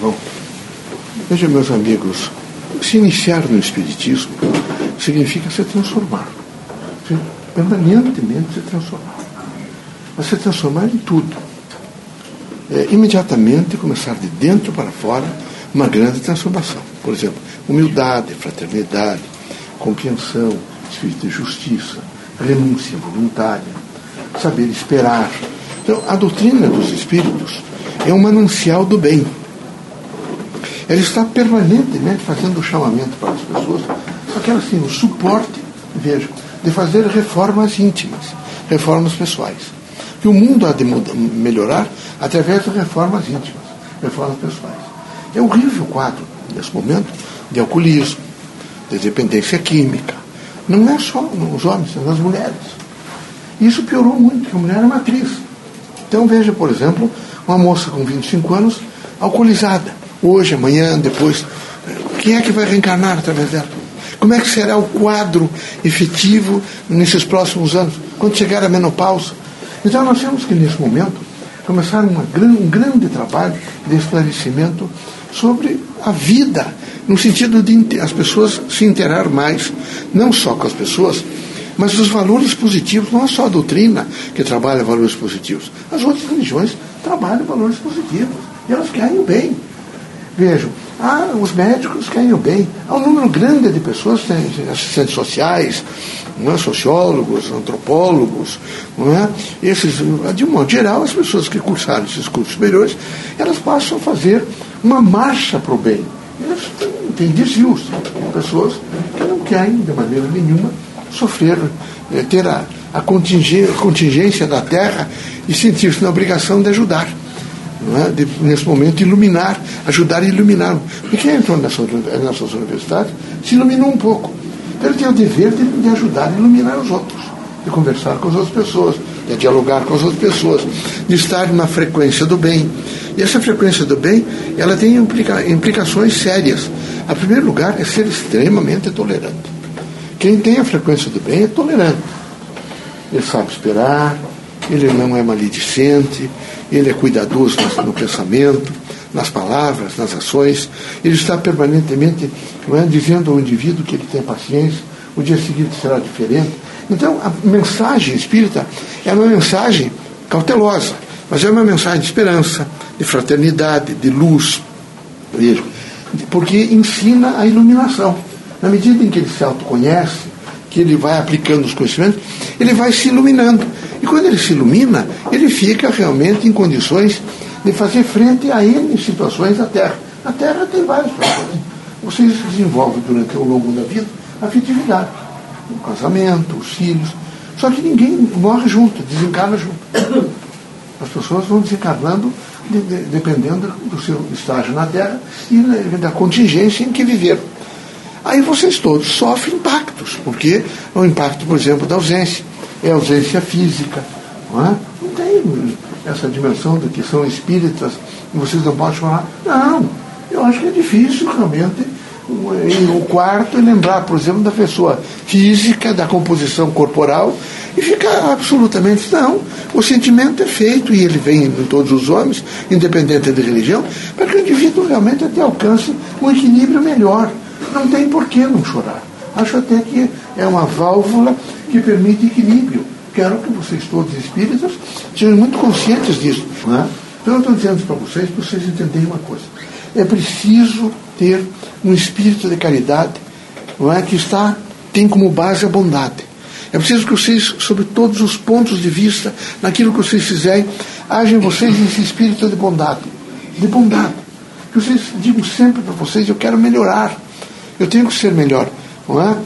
Bom, veja, meus amigos, se iniciar no Espiritismo significa se transformar. Se permanentemente se transformar. Mas se transformar em tudo. É, imediatamente começar de dentro para fora uma grande transformação. Por exemplo, humildade, fraternidade, compreensão, espírito de justiça, renúncia voluntária, saber esperar. Então, a doutrina dos espíritos é um manancial do bem. Ela está permanentemente fazendo o chamamento para as pessoas, só que ela tem o suporte, veja, de fazer reformas íntimas, reformas pessoais. Que o mundo há de melhorar através de reformas íntimas, reformas pessoais. É horrível o quadro, nesse momento, de alcoolismo, de dependência química. Não é só nos homens, é nas mulheres. Isso piorou muito, porque a mulher é matriz. Então veja, por exemplo, uma moça com 25 anos alcoolizada. Hoje, amanhã, depois. Quem é que vai reencarnar através dela? Como é que será o quadro efetivo nesses próximos anos, quando chegar a menopausa? Então nós temos que, nesse momento, começar uma, um grande trabalho de esclarecimento sobre a vida, no sentido de as pessoas se interar mais, não só com as pessoas, mas os valores positivos, não é só a doutrina que trabalha valores positivos. As outras religiões trabalham valores positivos. E elas querem o bem. Vejam, ah, os médicos querem o bem. Há um número grande de pessoas, assistentes sociais, não é? sociólogos, antropólogos, não é? Esses, de um modo geral, as pessoas que cursaram esses cursos superiores, elas passam a fazer uma marcha para o bem. Elas têm desvios, pessoas que não querem, de maneira nenhuma, sofrer, eh, ter a, a contingência da terra e sentir-se na obrigação de ajudar. É? De, nesse momento, iluminar, ajudar a iluminar. Porque quem entrou nessas, nessas universidades se iluminou um pouco. Ele tem o dever de, de ajudar a iluminar os outros, de conversar com as outras pessoas, de dialogar com as outras pessoas, de estar numa frequência do bem. E essa frequência do bem, ela tem implica, implicações sérias. A primeiro lugar, é ser extremamente tolerante. Quem tem a frequência do bem é tolerante. Ele sabe esperar, ele não é maledicente, ele é cuidadoso no pensamento, nas palavras, nas ações. Ele está permanentemente é, dizendo ao indivíduo que ele tem paciência, o dia seguinte será diferente. Então, a mensagem espírita é uma mensagem cautelosa, mas é uma mensagem de esperança, de fraternidade, de luz, porque ensina a iluminação. Na medida em que ele se autoconhece, que ele vai aplicando os conhecimentos, ele vai se iluminando. E quando ele se ilumina, ele fica realmente em condições de fazer frente a N situações da Terra. A Terra tem várias situações. Vocês desenvolvem durante o longo da vida a afetividade, o casamento, os filhos. Só que ninguém morre junto, desencarna junto. As pessoas vão desencarnando de, de, dependendo do seu estágio na Terra e da contingência em que viveram. Aí vocês todos sofrem impactos, porque é o impacto, por exemplo, da ausência. É ausência física. Não, é? não tem essa dimensão de que são espíritas e vocês não podem falar. Não, eu acho que é difícil realmente o quarto lembrar, por exemplo, da pessoa física, da composição corporal e ficar absolutamente não. O sentimento é feito e ele vem em todos os homens, independente de religião, para que o indivíduo realmente até alcance um equilíbrio melhor não tem por que não chorar. Acho até que é uma válvula que permite equilíbrio. Quero que vocês todos espíritas sejam muito conscientes disso. Não é? Então eu estou dizendo para vocês, para vocês entenderem uma coisa. É preciso ter um espírito de caridade não é? que está, tem como base a bondade. É preciso que vocês, sobre todos os pontos de vista, naquilo que vocês fizerem, agem vocês nesse espírito de bondade. De bondade. Que vocês digam sempre para vocês, eu quero melhorar. Eu tenho que ser melhor. Não é?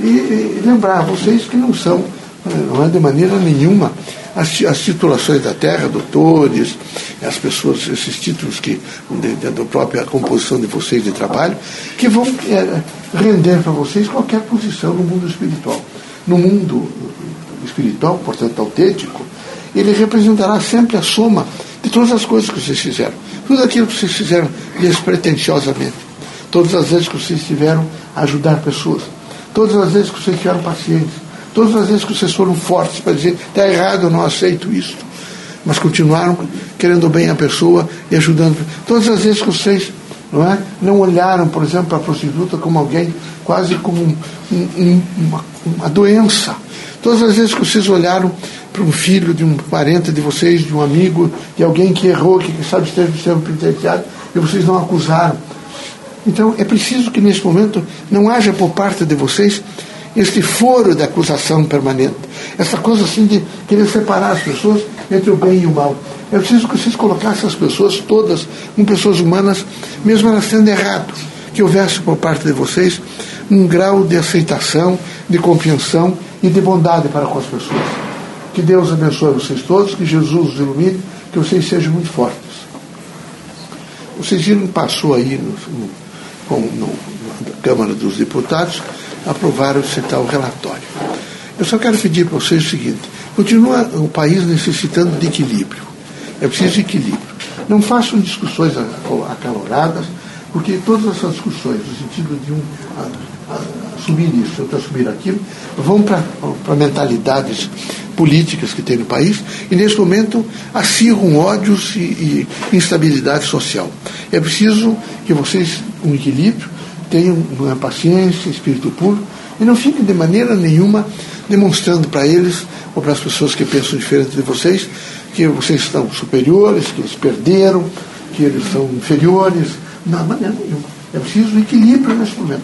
E, e lembrar vocês que não são, não é de maneira nenhuma, as, as titulações da terra, doutores, as pessoas, esses títulos que, de, de, da própria composição de vocês de trabalho, que vão é, render para vocês qualquer posição no mundo espiritual. No mundo espiritual, portanto autêntico, ele representará sempre a soma de todas as coisas que vocês fizeram. Tudo aquilo que vocês fizeram despretensiosamente todas as vezes que vocês tiveram a ajudar pessoas, todas as vezes que vocês tiveram paciência, todas as vezes que vocês foram fortes para dizer, está errado, eu não aceito isso. Mas continuaram querendo bem a pessoa e ajudando. Todas as vezes que vocês não é? Não olharam, por exemplo, para a prostituta como alguém quase como um, um, uma, uma doença. Todas as vezes que vocês olharam para um filho de um parente de vocês, de um amigo, de alguém que errou, que sabe esteve no sistema e vocês não acusaram. Então é preciso que nesse momento não haja por parte de vocês este foro de acusação permanente. Essa coisa assim de querer separar as pessoas entre o bem e o mal. É preciso que vocês colocassem as pessoas todas como pessoas humanas, mesmo elas tendo errado. Que houvesse por parte de vocês um grau de aceitação, de compreensão e de bondade para com as pessoas. Que Deus abençoe vocês todos, que Jesus os ilumine, que vocês sejam muito fortes. Vocês viram, passou aí no, no, no, na Câmara dos Deputados, aprovaram esse tal relatório. Eu só quero pedir para vocês o seguinte: continua o país necessitando de equilíbrio. É preciso equilíbrio. Não façam discussões acaloradas, porque todas essas discussões, no sentido de um assumir isso, outro assumir aquilo, vão para mentalidades políticas que tem no país e, nesse momento, acirram ódios e, e instabilidade social. É preciso que vocês, com equilíbrio, tenham uma paciência, espírito puro e não fiquem de maneira nenhuma demonstrando para eles ou para as pessoas que pensam diferente de vocês que vocês estão superiores, que eles perderam, que eles são inferiores. Não, maneira nenhuma. É preciso um equilíbrio nesse momento.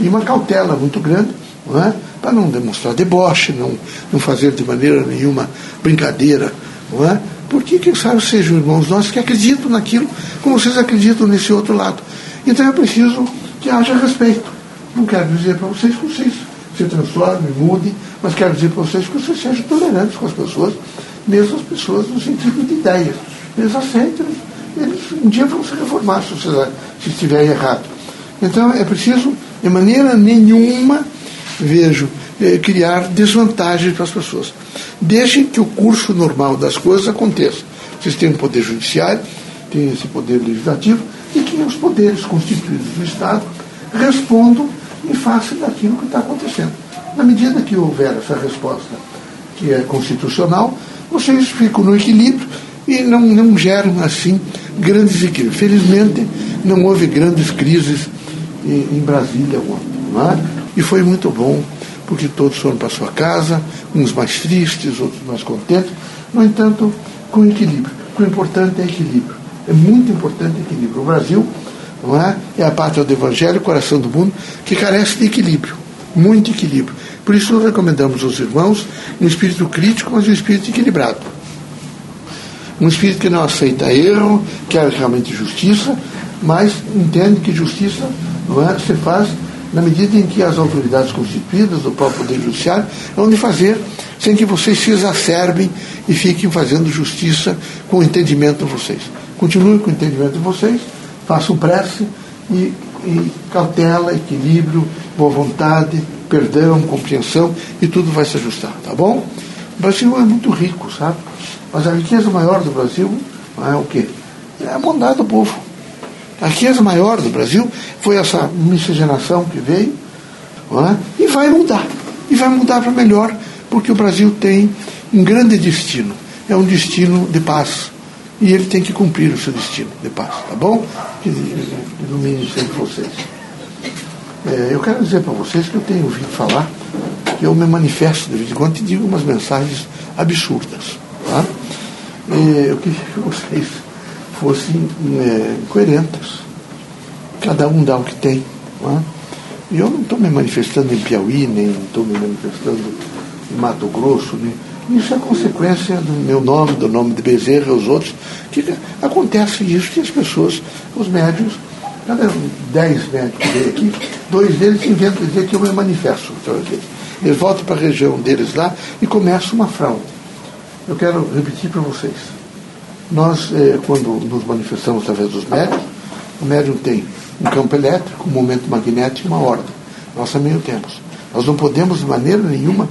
E uma cautela muito grande, não é? Para não demonstrar deboche, não, não fazer de maneira nenhuma brincadeira, não é? Porque, quem sabe, sejam irmãos nossos que acreditam naquilo como vocês acreditam nesse outro lado. Então é preciso que haja respeito. Não quero dizer para vocês que vocês se transformem, mudem, mas quero dizer para vocês que vocês sejam tolerantes com as pessoas, mesmo as pessoas no sentido de ideias. Eles aceitam, eles um dia vão se reformar se, se estiver errado. Então é preciso, de maneira nenhuma, vejo, eh, criar desvantagens para as pessoas. Deixem que o curso normal das coisas aconteça. Vocês têm um poder judiciário, têm esse poder legislativo, e que os poderes constituídos do Estado respondam em face daquilo que está acontecendo. Na medida que houver essa resposta que é constitucional, vocês ficam no equilíbrio e não, não geram, assim, grandes equilíbrios. Felizmente, não houve grandes crises em, em Brasília ontem. Não é? E foi muito bom, porque todos foram para sua casa, uns mais tristes, outros mais contentes, no entanto, com equilíbrio. O importante é equilíbrio. É muito importante equilíbrio. O Brasil não é? é a pátria do Evangelho, o coração do mundo, que carece de equilíbrio. Muito equilíbrio. Por isso, recomendamos aos irmãos um espírito crítico, mas um espírito equilibrado. Um espírito que não aceita erro, quer realmente justiça, mas entende que justiça não é, se faz na medida em que as autoridades constituídas, o próprio Poder Judiciário, vão de fazer sem que vocês se exacerbem e fiquem fazendo justiça com o entendimento de vocês. Continuem com o entendimento de vocês, façam prece e, e cautela, equilíbrio, boa vontade, perdão, compreensão e tudo vai se ajustar, tá bom? O Brasil é muito rico, sabe? Mas a riqueza maior do Brasil é o quê? É a bondade do povo. A riqueza maior do Brasil foi essa miscigenação que veio é? e vai mudar. E vai mudar para melhor, porque o Brasil tem um grande destino. É um destino de paz. E ele tem que cumprir o seu destino de paz, tá bom? Que ilumine sempre vocês. É, eu quero dizer para vocês que eu tenho ouvido falar que eu me manifesto de vez em quando e digo umas mensagens absurdas. Tá? É, eu queria que vocês fossem é, coerentes. Cada um dá o que tem. Não é? E eu não estou me manifestando em Piauí, nem estou me manifestando em Mato Grosso. Nem... Isso é consequência do meu nome, do nome de Bezerra e os outros. Que acontece isso que as pessoas, os médios, cada dez médicos que aqui, dois deles inventam dizer que eu me manifesto. Eles voltam para a região deles lá e começam uma fraude. Eu quero repetir para vocês. Nós, eh, quando nos manifestamos através dos médios, o médium tem um campo elétrico, um momento magnético e uma ordem. Nós também o temos. Nós não podemos, de maneira nenhuma,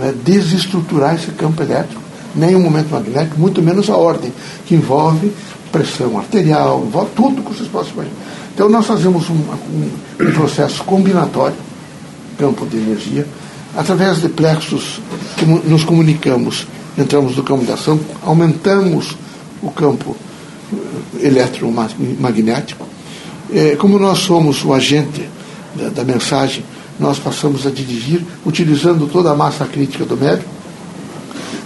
é, desestruturar esse campo elétrico, nem o momento magnético, muito menos a ordem, que envolve pressão arterial, envolve tudo que vocês possam imaginar. Então, nós fazemos um, um, um processo combinatório, campo de energia, através de plexos que nos comunicamos, entramos no campo de ação, aumentamos o campo eh, eletromagnético é, como nós somos o agente da, mensagem, nós passamos a dirigir, utilizando toda a massa crítica do médium,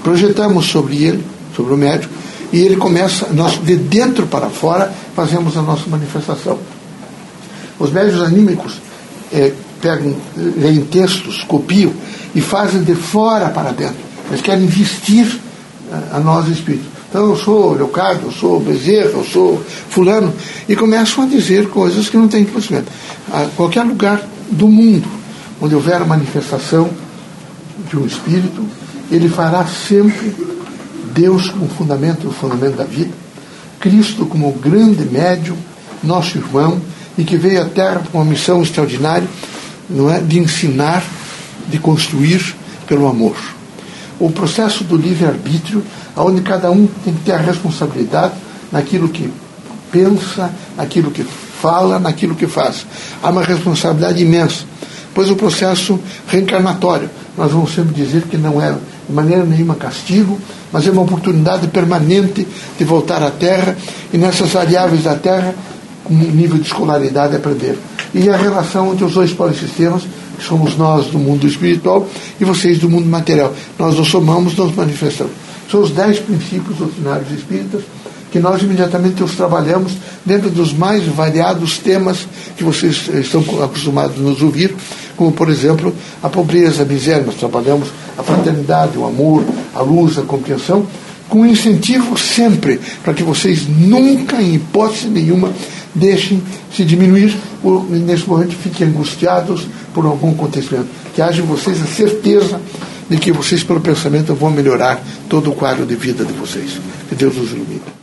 projetamos sobre ele, sobre o médium, e ele começa, nós de dentro para fora fazemos a nossa manifestação. Os médios anímicos é, pegam, leem textos, copiam e fazem de fora para dentro. Eles querem vestir a nós espíritos. Então eu sou Leocádio, eu sou Bezerra, eu sou fulano, e começam a dizer coisas que não têm conhecimento. A qualquer lugar do mundo onde houver a manifestação de um espírito, ele fará sempre Deus como fundamento, o fundamento da vida, Cristo como o grande médium, nosso irmão, e que veio à Terra com uma missão extraordinária, não é, de ensinar, de construir pelo amor. O processo do livre-arbítrio, onde cada um tem que ter a responsabilidade naquilo que pensa, naquilo que fala, naquilo que faz. Há uma responsabilidade imensa. Pois o processo reencarnatório, nós vamos sempre dizer que não é de maneira nenhuma castigo, mas é uma oportunidade permanente de voltar à Terra e nessas variáveis da Terra, nível de escolaridade, aprender. E a relação entre os dois polissistemas, que somos nós do mundo espiritual e vocês do mundo material. Nós nos somamos, nos manifestamos. São os dez princípios doutrinários espíritas que nós imediatamente os trabalhamos dentro dos mais variados temas que vocês estão acostumados a nos ouvir, como, por exemplo, a pobreza, a miséria. Nós trabalhamos a fraternidade, o amor, a luz, a compreensão, com incentivo sempre para que vocês nunca, em hipótese nenhuma, deixem se diminuir ou, nesse momento, fiquem angustiados por algum acontecimento. Que haja em vocês a certeza de que vocês, pelo pensamento, vão melhorar todo o quadro de vida de vocês. Que Deus nos ilumine.